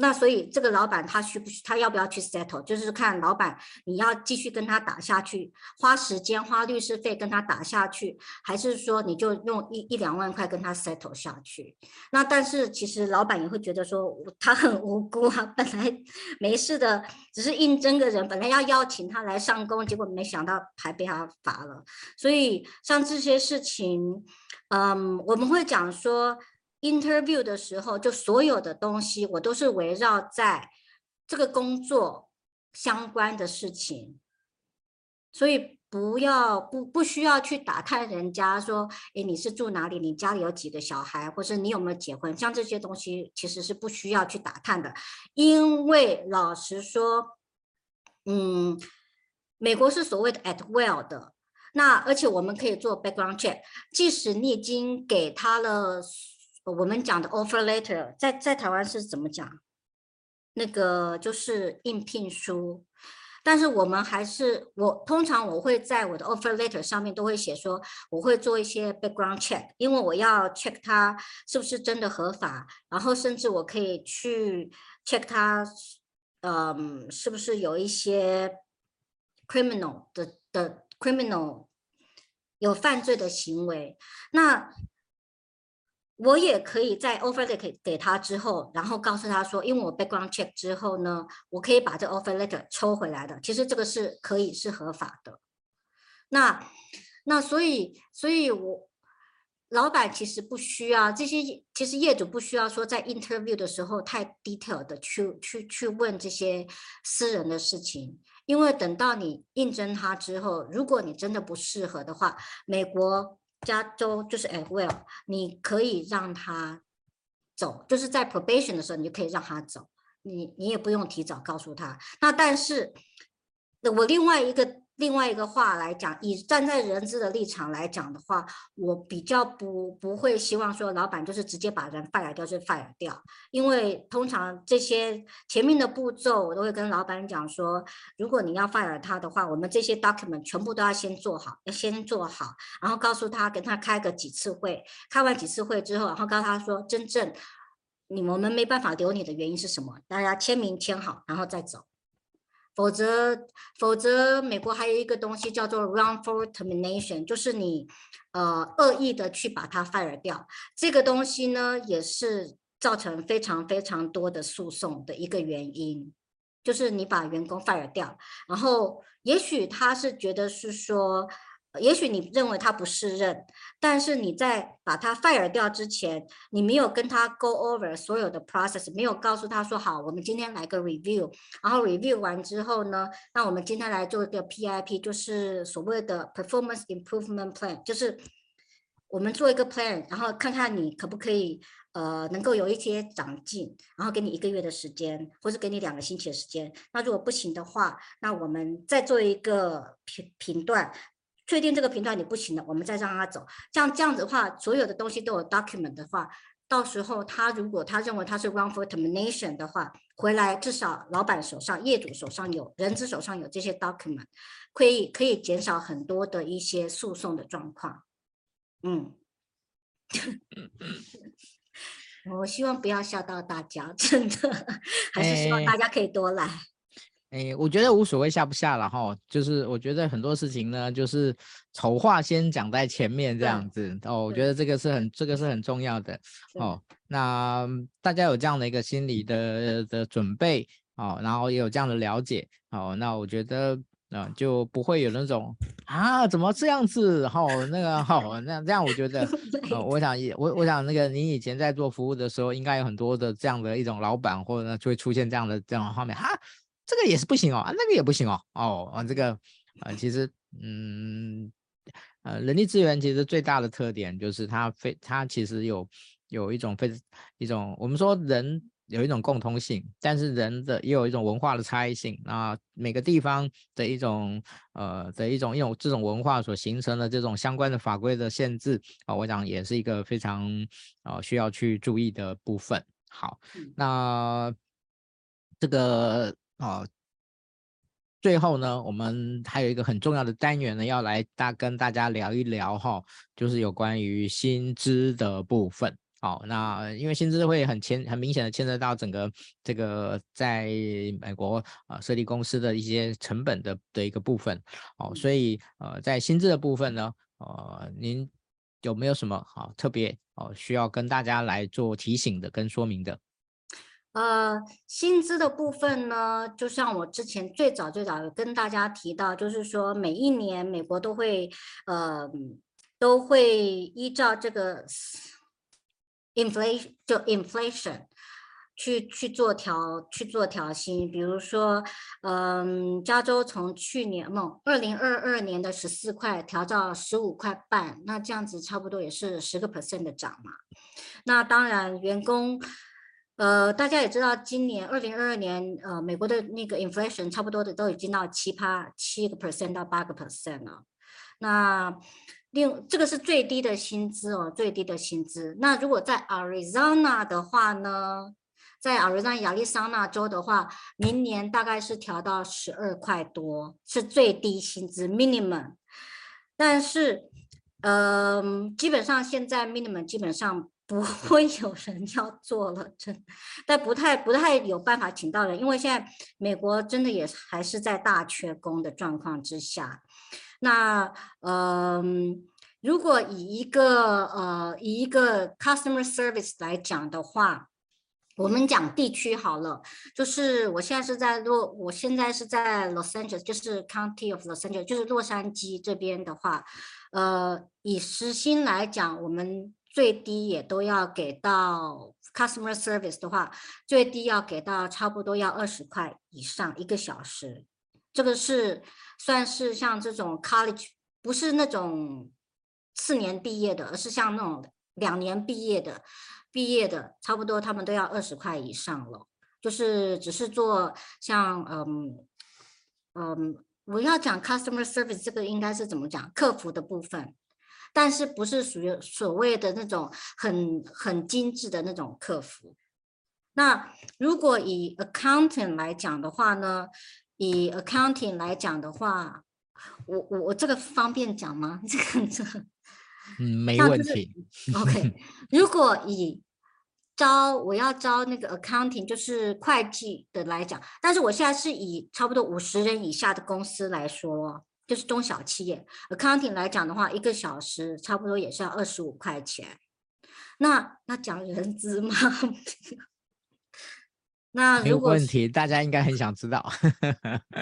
那所以这个老板他需不需他要不要去 settle，就是看老板你要继续跟他打下去，花时间花律师费跟他打下去，还是说你就用一一两万块跟他 settle 下去？那但是其实老板也会觉得说他很无辜啊，本来没事的，只是应征个人，本来要邀请他来上工，结果没想到还被他罚了。所以像这些事情，嗯，我们会讲说。Interview 的时候，就所有的东西我都是围绕在这个工作相关的事情，所以不要不不需要去打探人家说，诶，你是住哪里？你家里有几个小孩？或者你有没有结婚？像这些东西其实是不需要去打探的，因为老实说，嗯，美国是所谓的 at will 的，那而且我们可以做 background check，即使你已经给他了。我们讲的 offer letter 在在台湾是怎么讲？那个就是应聘书，但是我们还是我通常我会在我的 offer letter 上面都会写说我会做一些 background check，因为我要 check 他是不是真的合法，然后甚至我可以去 check 他，嗯，是不是有一些 criminal 的的 criminal 有犯罪的行为，那。我也可以在 offer letter 给给他之后，然后告诉他说，因为我 background check 之后呢，我可以把这 offer letter 抽回来的。其实这个是可以是合法的。那那所以所以我老板其实不需要这些，其实业主不需要说在 interview 的时候太 detail 的去去去问这些私人的事情，因为等到你应征他之后，如果你真的不适合的话，美国。加州就是 at will，你可以让他走，就是在 probation 的时候，你就可以让他走，你你也不用提早告诉他。那但是，我另外一个。另外一个话来讲，以站在人资的立场来讲的话，我比较不不会希望说老板就是直接把人 fire 掉就 fire 掉，因为通常这些前面的步骤我都会跟老板讲说，如果你要 fire 他的话，我们这些 document 全部都要先做好，要先做好，然后告诉他，跟他开个几次会，开完几次会之后，然后告诉他说，真正你我们没办法留你的原因是什么，大家签名签好，然后再走。否则，否则，美国还有一个东西叫做 wrong for termination，就是你，呃，恶意的去把它 fire 掉。这个东西呢，也是造成非常非常多的诉讼的一个原因，就是你把员工 fire 掉，然后也许他是觉得是说。也许你认为他不适任，但是你在把他 fire 掉之前，你没有跟他 go over 所有的 process，没有告诉他说好，我们今天来个 review，然后 review 完之后呢，那我们今天来做一个 PIP，就是所谓的 performance improvement plan，就是我们做一个 plan，然后看看你可不可以呃能够有一些长进，然后给你一个月的时间，或者给你两个星期的时间。那如果不行的话，那我们再做一个评评断。确定这个频段你不行了，我们再让他走。像这样子的话，所有的东西都有 document 的话，到时候他如果他认为他是 w r o n g f o r termination 的话，回来至少老板手上、业主手上有人资手上有这些 document，可以可以减少很多的一些诉讼的状况。嗯，我希望不要吓到大家，真的，还是希望大家可以多来。欸哎，我觉得无所谓下不下了哈，就是我觉得很多事情呢，就是丑话先讲在前面这样子哦，我觉得这个是很这个是很重要的哦。那大家有这样的一个心理的的准备哦，然后也有这样的了解哦，那我觉得啊、呃，就不会有那种啊，怎么这样子？好、哦，那个好、哦，那这样我觉得，呃，我想也我我想那个你以前在做服务的时候，应该有很多的这样的一种老板，或者呢就会出现这样的这种画面，哈，这个也是不行哦，那个也不行哦，哦，啊，这个啊、呃，其实嗯，呃，人力资源其实最大的特点就是它非它其实有有一种非一种我们说人。有一种共通性，但是人的也有一种文化的差异性。啊每个地方的一种呃的一种一种这种文化所形成的这种相关的法规的限制啊、呃，我想也是一个非常呃需要去注意的部分。好，那这个啊、呃，最后呢，我们还有一个很重要的单元呢，要来大跟大家聊一聊哈，就是有关于薪资的部分。好，那因为薪资会很牵很明显的牵涉到整个这个在美国啊设立公司的一些成本的的一个部分，哦，所以呃在薪资的部分呢，呃您有没有什么好特别哦需要跟大家来做提醒的跟说明的？呃，薪资的部分呢，就像我之前最早最早跟大家提到，就是说每一年美国都会呃都会依照这个。inflation 就 inflation 去去做调去做调薪，比如说，嗯，加州从去年梦二零二二年的十四块调到十五块半，那这样子差不多也是十个 percent 的涨嘛。那当然，员工，呃，大家也知道，今年二零二二年，呃，美国的那个 inflation 差不多的都已经到七趴七个 percent 到八个 percent 了。那另这个是最低的薪资哦，最低的薪资。那如果在 Arizona 的话呢，在 Arizona 亚利桑那州的话，明年大概是调到十二块多，是最低薪资 minimum。但是，呃，基本上现在 minimum 基本上不 会有人要做了，真，但不太不太有办法请到人，因为现在美国真的也还是在大缺工的状况之下。那呃，如果以一个呃以一个 customer service 来讲的话，我们讲地区好了，就是我现在是在洛，我现在是在 Los Angeles，就是 County of Los Angeles，就是洛杉矶这边的话，呃，以时薪来讲，我们最低也都要给到 customer service 的话，最低要给到差不多要二十块以上一个小时，这个是。算是像这种 college，不是那种四年毕业的，而是像那种两年毕业的，毕业的差不多他们都要二十块以上了。就是只是做像嗯嗯，我要讲 customer service 这个应该是怎么讲？客服的部分，但是不是属于所谓的那种很很精致的那种客服。那如果以 accountant 来讲的话呢？以 accounting 来讲的话，我我我这个方便讲吗？这个这个，嗯，没问题。就是、OK，如果以招我要招那个 accounting 就是会计的来讲，但是我现在是以差不多五十人以下的公司来说，就是中小企业 accounting 来讲的话，一个小时差不多也是要二十五块钱。那那讲人资吗？那如果问题，大家应该很想知道。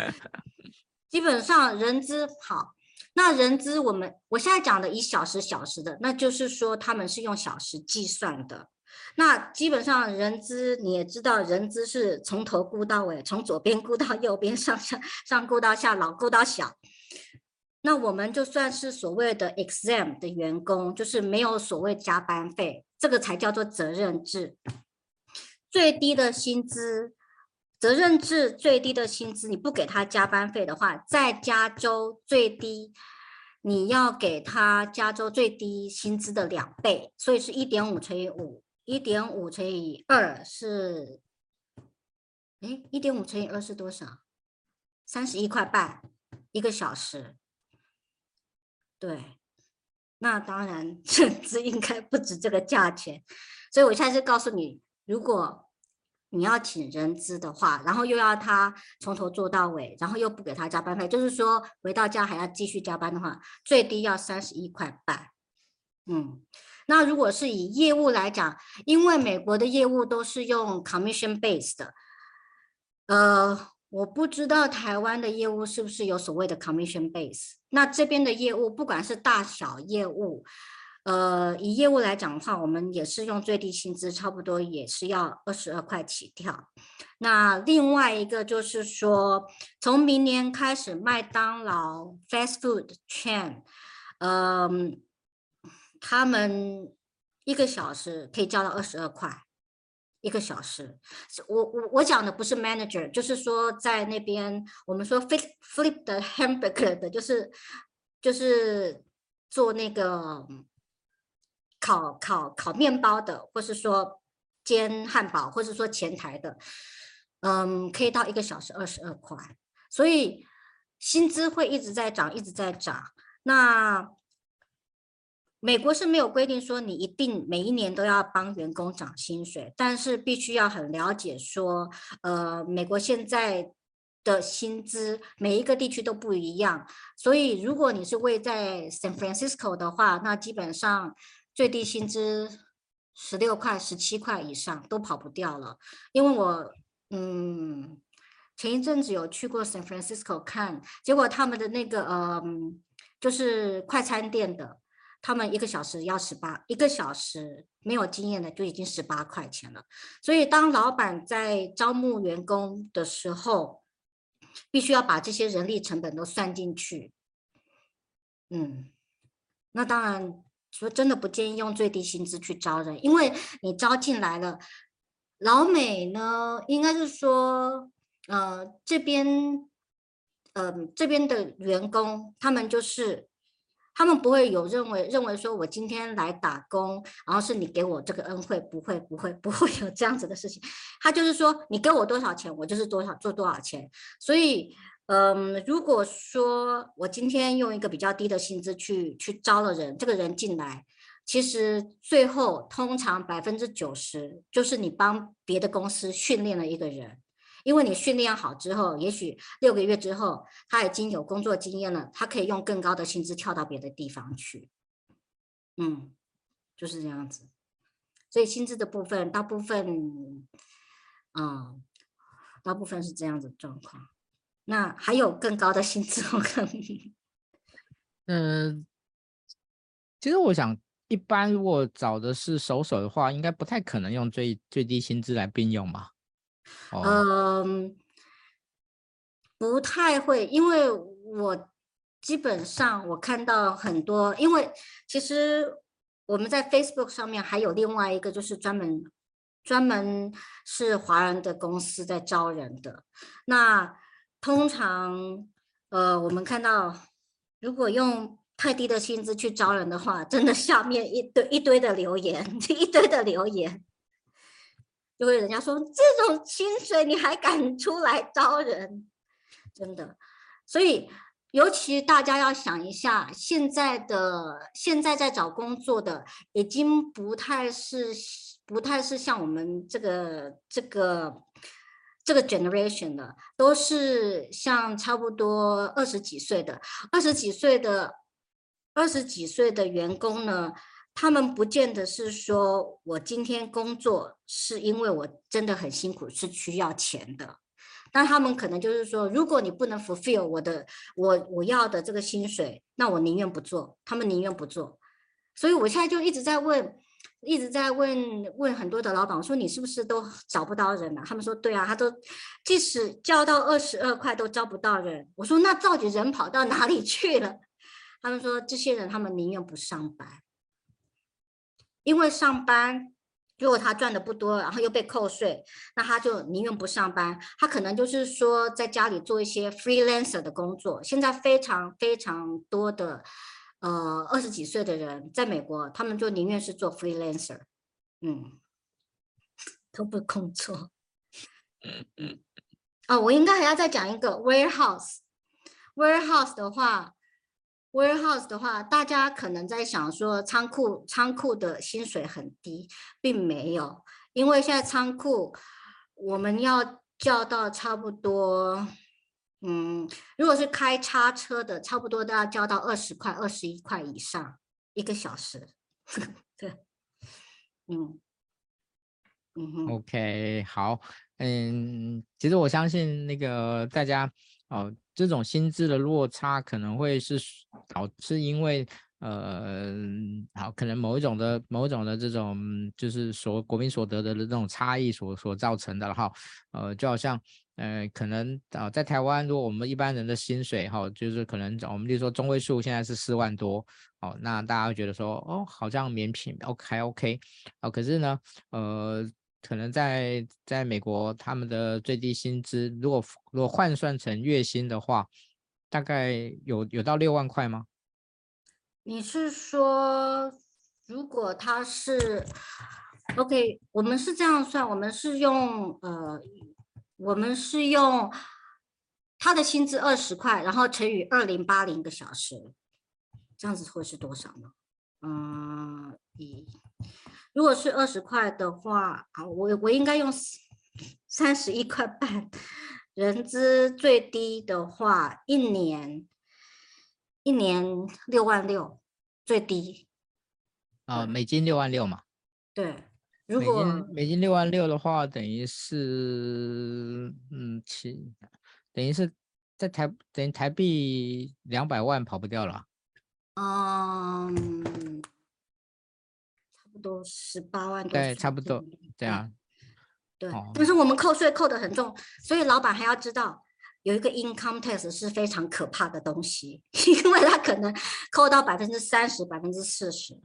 基本上人资好，那人资我们我现在讲的以小时小时的，那就是说他们是用小时计算的。那基本上人资你也知道，人资是从头估到尾，从左边估到右边，上上上估到下，老估到小。那我们就算是所谓的 exam 的员工，就是没有所谓加班费，这个才叫做责任制。最低的薪资，责任制最低的薪资，你不给他加班费的话，在加州最低，你要给他加州最低薪资的两倍，所以是一点五乘以五，一点五乘以二是，哎，一点五乘以二是多少？三十一块半一个小时。对，那当然，人资应该不止这个价钱，所以我现在就告诉你。如果你要请人资的话，然后又要他从头做到尾，然后又不给他加班费，就是说回到家还要继续加班的话，最低要三十一块半。嗯，那如果是以业务来讲，因为美国的业务都是用 commission base 的，呃，我不知道台湾的业务是不是有所谓的 commission base。那这边的业务，不管是大小业务，呃，以业务来讲的话，我们也是用最低薪资，差不多也是要二十二块起跳。那另外一个就是说，从明年开始，麦当劳 fast food chain，嗯，他们一个小时可以交到二十二块。一个小时，我我我讲的不是 manager，就是说在那边我们说 flip flip 的 hamburger 的，就是就是做那个烤烤烤面包的，或是说煎汉堡，或是说前台的，嗯，可以到一个小时二十二块，所以薪资会一直在涨，一直在涨。那美国是没有规定说你一定每一年都要帮员工涨薪水，但是必须要很了解说，呃，美国现在的薪资每一个地区都不一样，所以如果你是位在 San Francisco 的话，那基本上最低薪资十六块、十七块以上都跑不掉了。因为我嗯前一阵子有去过 San Francisco 看，结果他们的那个嗯就是快餐店的。他们一个小时要十八，一个小时没有经验的就已经十八块钱了。所以当老板在招募员工的时候，必须要把这些人力成本都算进去。嗯，那当然说真的不建议用最低薪资去招人，因为你招进来了，老美呢，应该是说，呃，这边，呃，这边的员工他们就是。他们不会有认为认为说，我今天来打工，然后是你给我这个恩惠，不会不会 不会有这样子的事情。他就是说，你给我多少钱，我就是多少做多少钱。所以，嗯，如果说我今天用一个比较低的薪资去去招了人，这个人进来，其实最后通常百分之九十就是你帮别的公司训练了一个人。因为你训练好之后，也许六个月之后，他已经有工作经验了，他可以用更高的薪资跳到别的地方去。嗯，就是这样子。所以薪资的部分，大部分，嗯，大部分是这样子状况。那还有更高的薪资，我 可以。嗯，其实我想，一般如果找的是熟手的话，应该不太可能用最最低薪资来并用吧。嗯、不太会，因为我基本上我看到很多，因为其实我们在 Facebook 上面还有另外一个，就是专门专门是华人的公司在招人的。那通常，呃，我们看到如果用太低的薪资去招人的话，真的下面一堆一堆的留言，一堆的留言。就会人家说，这种薪水你还敢出来招人，真的。所以尤其大家要想一下，现在的现在在找工作的已经不太是不太是像我们这个这个这个 generation 的，都是像差不多二十几岁的二十几岁的二十几岁的员工呢。他们不见得是说我今天工作是因为我真的很辛苦，是需要钱的。但他们可能就是说，如果你不能 fulfill 我的我我要的这个薪水，那我宁愿不做。他们宁愿不做。所以我现在就一直在问，一直在问问很多的老板，我说你是不是都找不到人啊？他们说对啊，他都即使交到二十二块都招不到人。我说那到底人跑到哪里去了？他们说这些人他们宁愿不上班。因为上班，如果他赚的不多，然后又被扣税，那他就宁愿不上班。他可能就是说，在家里做一些 freelancer 的工作。现在非常非常多的，呃，二十几岁的人在美国，他们就宁愿是做 freelancer，嗯，都不工作。嗯嗯。哦，我应该还要再讲一个 warehouse。warehouse 的话。Warehouse 的话，大家可能在想说仓库仓库的薪水很低，并没有，因为现在仓库我们要叫到差不多，嗯，如果是开叉车的，差不多都要交到二十块、二十一块以上一个小时。对，嗯，嗯哼。OK，好。嗯，其实我相信那个大家哦，这种薪资的落差可能会是导致因为呃，好，可能某一种的某一种的这种就是所国民所得的这种差异所所造成的哈，呃，就好像呃，可能啊、在台湾，如果我们一般人的薪水哈，就是可能我们例如说中位数现在是四万多，哦，那大家会觉得说哦，好像免品，OK OK，哦，可是呢，呃。可能在在美国，他们的最低薪资如果如果换算成月薪的话，大概有有到六万块吗？你是说，如果他是 OK，我们是这样算，我们是用呃，我们是用他的薪资二十块，然后乘以二零八零个小时，这样子会是多少呢？嗯，一。如果是二十块的话，啊，我我应该用三十一块半。人资最低的话，一年一年六万六，最低。啊，美金六万六嘛。对，如果美金美金六万六的话，等于是嗯七，等于是在台等于台币两百万跑不掉了。嗯。都十八万多，对，差不多这样。对，但是我们扣税扣得很重，所以老板还要知道有一个 income tax 是非常可怕的东西，因为他可能扣到百分之三十、百分之四十。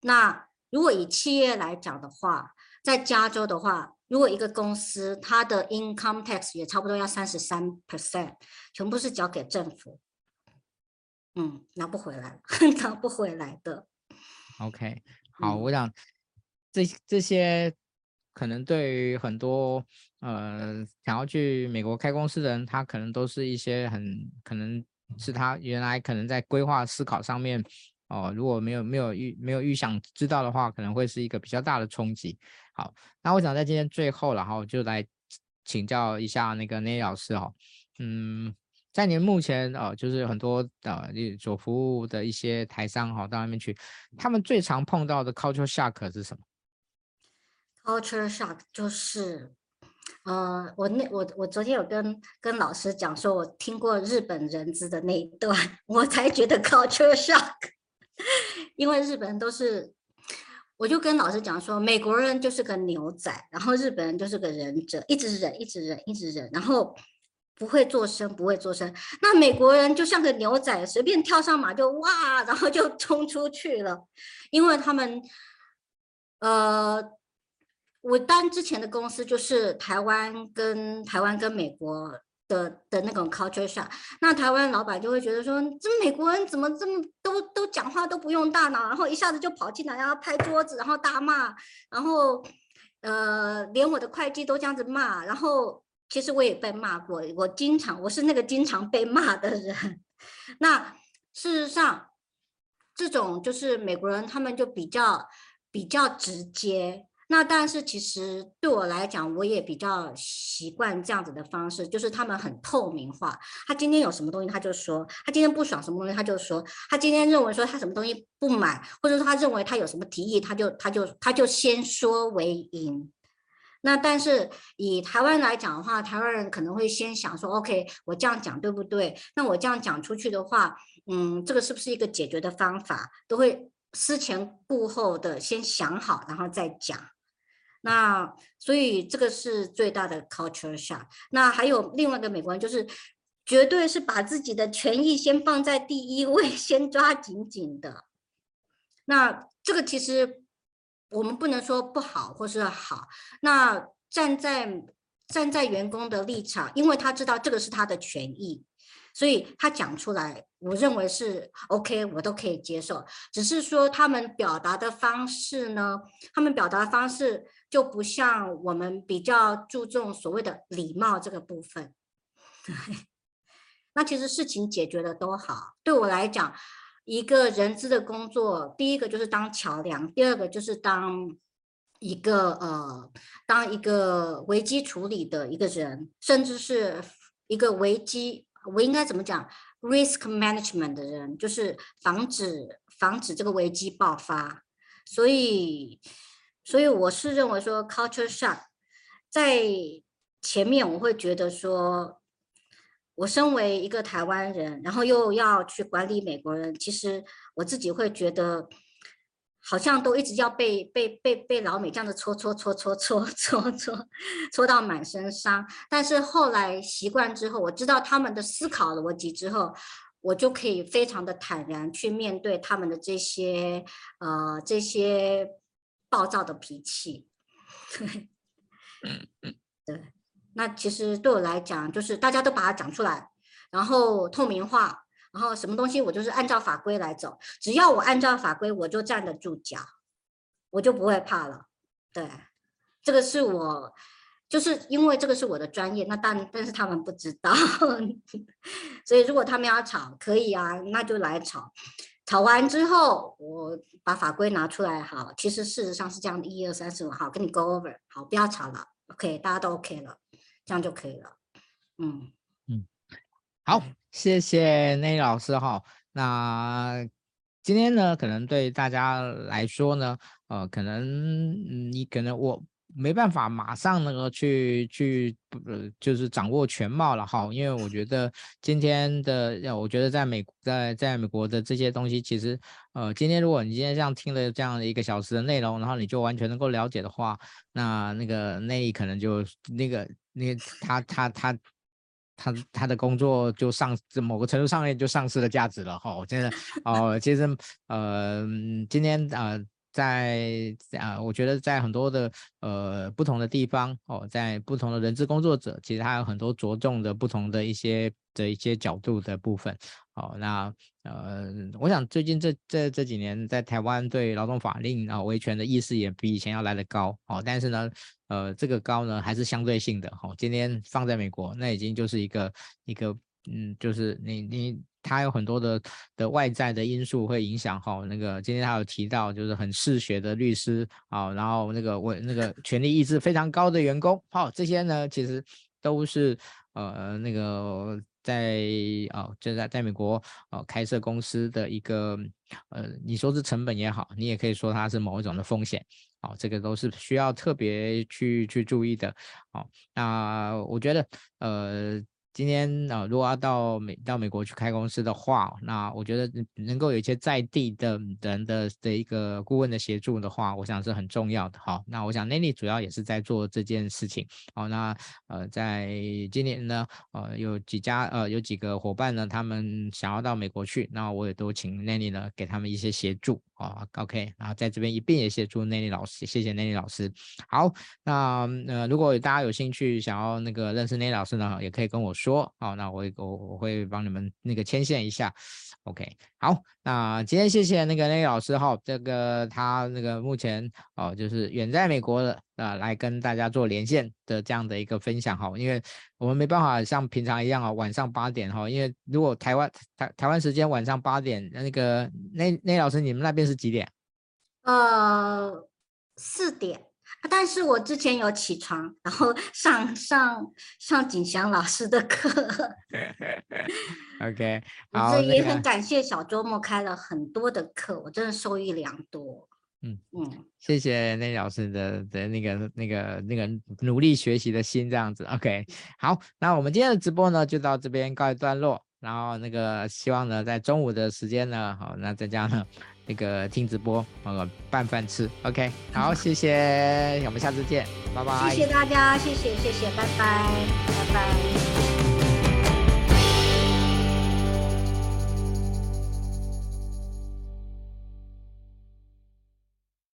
那如果以企业来讲的话，在加州的话，如果一个公司它的 income tax 也差不多要三十三 percent，全部是交给政府，嗯，拿不回来，拿不回来的。OK。好，我想这这些可能对于很多呃想要去美国开公司的人，他可能都是一些很可能是他原来可能在规划思考上面哦、呃，如果没有没有预没有预想知道的话，可能会是一个比较大的冲击。好，那我想在今天最后，然后就来请教一下那个 Nelly 老师哦，嗯。在您目前呃，就是很多呃所服务的一些台商哈，到外面去，他们最常碰到的 culture shock 是什么？culture shock 就是，呃，我那我我昨天有跟跟老师讲说，我听过日本人资的那一段，我才觉得 culture shock，因为日本人都是，我就跟老师讲说，美国人就是个牛仔，然后日本人就是个忍者，一直忍，一直忍，一直忍，然后。不会做声，不会做声。那美国人就像个牛仔，随便跳上马就哇，然后就冲出去了。因为他们，呃，我当之前的公司就是台湾跟台湾跟美国的的那种 culture shock。那台湾老板就会觉得说，这美国人怎么这么都都讲话都不用大脑，然后一下子就跑进来，然后拍桌子，然后大骂，然后呃，连我的会计都这样子骂，然后。其实我也被骂过，我经常我是那个经常被骂的人。那事实上，这种就是美国人，他们就比较比较直接。那但是其实对我来讲，我也比较习惯这样子的方式，就是他们很透明化。他今天有什么东西，他就说；他今天不爽什么东西，他就说；他今天认为说他什么东西不满，或者说他认为他有什么提议，他就他就他就先说为赢。那但是以台湾来讲的话，台湾人可能会先想说，OK，我这样讲对不对？那我这样讲出去的话，嗯，这个是不是一个解决的方法？都会思前顾后的先想好，然后再讲。那所以这个是最大的 culture shock。那还有另外一个美国人，就是绝对是把自己的权益先放在第一位，先抓紧紧的。那这个其实。我们不能说不好或是好，那站在站在员工的立场，因为他知道这个是他的权益，所以他讲出来，我认为是 OK，我都可以接受。只是说他们表达的方式呢，他们表达的方式就不像我们比较注重所谓的礼貌这个部分。那其实事情解决的都好，对我来讲。一个人资的工作，第一个就是当桥梁，第二个就是当一个呃，当一个危机处理的一个人，甚至是一个危机，我应该怎么讲？risk management 的人，就是防止防止这个危机爆发。所以，所以我是认为说，culture shock 在前面我会觉得说，我身为一个台湾人，然后又要去管理美国人，其实我自己会觉得。好像都一直要被被被被老美这样子戳戳戳戳戳戳戳戳到满身伤，但是后来习惯之后，我知道他们的思考逻辑之后，我就可以非常的坦然去面对他们的这些呃这些暴躁的脾气。对，那其实对我来讲，就是大家都把它讲出来，然后透明化。然后什么东西我就是按照法规来走，只要我按照法规，我就站得住脚，我就不会怕了。对，这个是我，就是因为这个是我的专业，那但但是他们不知道，所以如果他们要吵，可以啊，那就来吵。吵完之后，我把法规拿出来，好，其实事实上是这样的，一二三四五，好，跟你 go over，好，不要吵了，OK，大家都 OK 了，这样就可以了。嗯嗯，好。谢谢内老师哈，那今天呢，可能对大家来说呢，呃，可能你可能我没办法马上那个去去呃，就是掌握全貌了哈，因为我觉得今天的，我觉得在美在在美国的这些东西，其实呃，今天如果你今天这样听了这样的一个小时的内容，然后你就完全能够了解的话，那那个内可能就那个那他他他。他他的工作就上某个程度上面就丧失了价值了哈，我觉得哦，其实呃，今天呃，在啊、我觉得在很多的呃不同的地方哦，在不同的人资工作者，其实他有很多着重的不同的一些的一些角度的部分。哦，那呃，我想最近这这这几年在台湾对劳动法令啊维权的意识也比以前要来得高哦，但是呢，呃，这个高呢还是相对性的、哦。今天放在美国，那已经就是一个一个嗯，就是你你他有很多的的外在的因素会影响哈、那个今天他有提到就是很嗜血的律师啊、然后那个我那个权力意志非常高的员工，好、这些呢其实都是呃那个。在啊，就在在美国啊开设公司的一个呃，你说是成本也好，你也可以说它是某一种的风险，啊，这个都是需要特别去去注意的，啊，那我觉得呃。今天啊，如果要到美到美国去开公司的话，那我觉得能够有一些在地的人的的一个顾问的协助的话，我想是很重要的。好，那我想 Nanny 主要也是在做这件事情。好，那呃，在今年呢，呃，有几家呃有几个伙伴呢，他们想要到美国去，那我也都请 Nanny 呢给他们一些协助。哦，OK，然后在这边一并也协助 Nanny 老师，谢谢内里老师。好，那呃，如果大家有兴趣想要那个认识内里老师呢，也可以跟我说，好，那我我我会帮你们那个牵线一下。OK，好，那今天谢谢那个 Nanny 老师哈，这个他那个目前哦就是远在美国的啊、呃，来跟大家做连线的这样的一个分享哈，因为我们没办法像平常一样啊，晚上八点哈，因为如果台湾台台湾时间晚上八点，那个那那老师你们那边是几点？呃，四点。但是我之前有起床，然后上上上景祥老师的课。OK，所以也很感谢小周末开了很多的课，我真的受益良多。嗯嗯，谢谢那老师的的那个那个那个努力学习的心，这样子。OK，好，那我们今天的直播呢就到这边告一段落，然后那个希望呢在中午的时间呢，好，那在家呢。那个听直播，呃，拌饭吃，OK，好，谢谢，我们下次见，拜拜。谢谢大家，谢谢，谢谢，拜拜，拜拜。